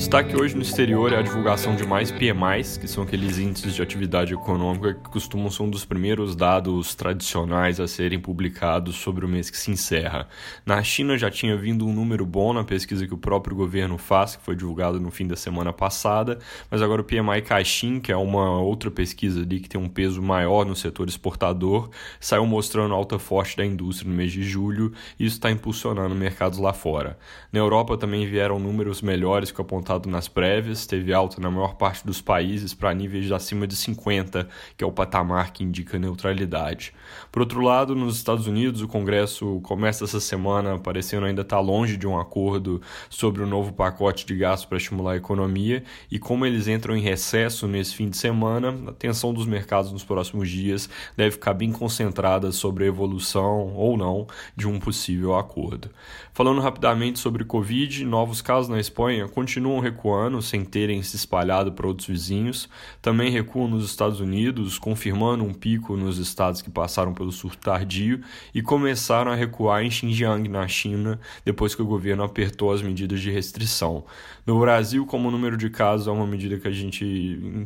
Destaque hoje no exterior é a divulgação de mais PMIs, que são aqueles índices de atividade econômica que costumam ser um dos primeiros dados tradicionais a serem publicados sobre o mês que se encerra. Na China já tinha vindo um número bom na pesquisa que o próprio governo faz, que foi divulgado no fim da semana passada, mas agora o PMI Caixin, que é uma outra pesquisa ali que tem um peso maior no setor exportador, saiu mostrando alta forte da indústria no mês de julho e isso está impulsionando mercados lá fora. Na Europa também vieram números melhores que apontaram nas prévias, teve alta na maior parte dos países para níveis acima de 50, que é o patamar que indica neutralidade. Por outro lado, nos Estados Unidos, o Congresso começa essa semana parecendo ainda estar tá longe de um acordo sobre o novo pacote de gastos para estimular a economia e como eles entram em recesso nesse fim de semana, a atenção dos mercados nos próximos dias deve ficar bem concentrada sobre a evolução ou não de um possível acordo. Falando rapidamente sobre Covid, novos casos na Espanha continuam recuando sem terem se espalhado para outros vizinhos. Também recuam nos Estados Unidos, confirmando um pico nos estados que passaram pelo surto tardio e começaram a recuar em Xinjiang, na China, depois que o governo apertou as medidas de restrição. No Brasil, como o número de casos é uma medida que a gente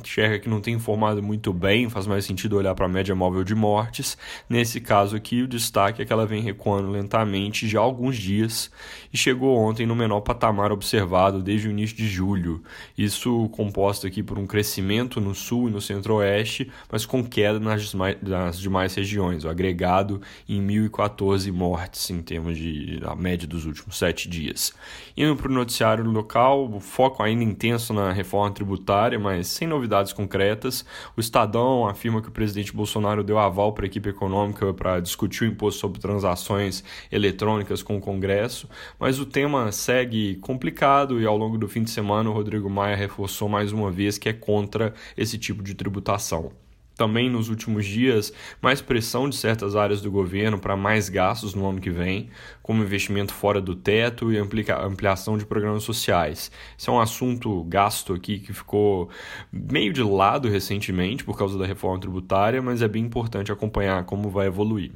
enxerga que não tem informado muito bem, faz mais sentido olhar para a média móvel de mortes. Nesse caso aqui, o destaque é que ela vem recuando lentamente já há alguns dias e chegou ontem no menor patamar observado desde o início de de julho. Isso composto aqui por um crescimento no sul e no centro-oeste, mas com queda nas, nas demais regiões, o agregado em 1.014 mortes em termos de a média dos últimos sete dias. Indo para o noticiário local, o foco ainda intenso na reforma tributária, mas sem novidades concretas. O Estadão afirma que o presidente Bolsonaro deu aval para a equipe econômica para discutir o imposto sobre transações eletrônicas com o Congresso, mas o tema segue complicado e ao longo do fim de semana, o Rodrigo Maia reforçou mais uma vez que é contra esse tipo de tributação. Também nos últimos dias, mais pressão de certas áreas do governo para mais gastos no ano que vem, como investimento fora do teto e ampliação de programas sociais. Esse é um assunto gasto aqui que ficou meio de lado recentemente por causa da reforma tributária, mas é bem importante acompanhar como vai evoluir.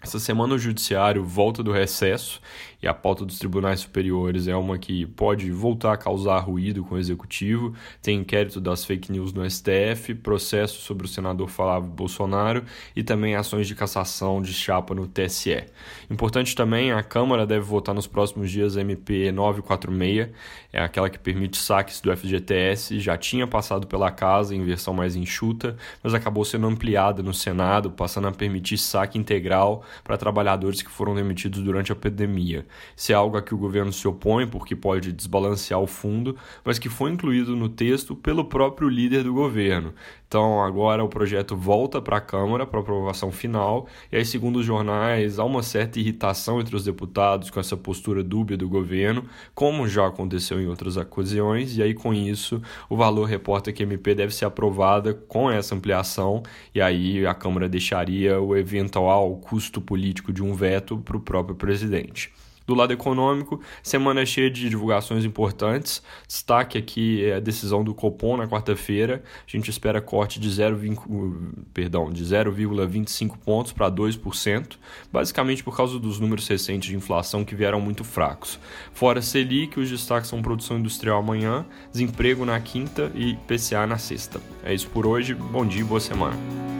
Essa semana o judiciário volta do recesso e a pauta dos tribunais superiores é uma que pode voltar a causar ruído com o executivo. Tem inquérito das fake news no STF, processo sobre o senador Flávio Bolsonaro e também ações de cassação de chapa no TSE. Importante também, a Câmara deve votar nos próximos dias a MP 946, é aquela que permite saques do FGTS, já tinha passado pela casa em versão mais enxuta, mas acabou sendo ampliada no Senado, passando a permitir saque integral para trabalhadores que foram demitidos durante a pandemia. Isso é algo a que o governo se opõe porque pode desbalancear o fundo, mas que foi incluído no texto pelo próprio líder do governo. Então agora o projeto volta para a Câmara para aprovação final, e aí, segundo os jornais, há uma certa irritação entre os deputados com essa postura dúbia do governo, como já aconteceu em outras ocasiões, e aí com isso o valor reporta que a MP deve ser aprovada com essa ampliação, e aí a Câmara deixaria o eventual custo político de um veto para o próprio presidente. Do lado econômico, semana cheia de divulgações importantes. Destaque aqui é a decisão do Copom na quarta-feira. A gente espera corte de 0,25 pontos para 2%, basicamente por causa dos números recentes de inflação que vieram muito fracos. Fora Selic, os destaques são produção industrial amanhã, desemprego na quinta e PCA na sexta. É isso por hoje. Bom dia e boa semana.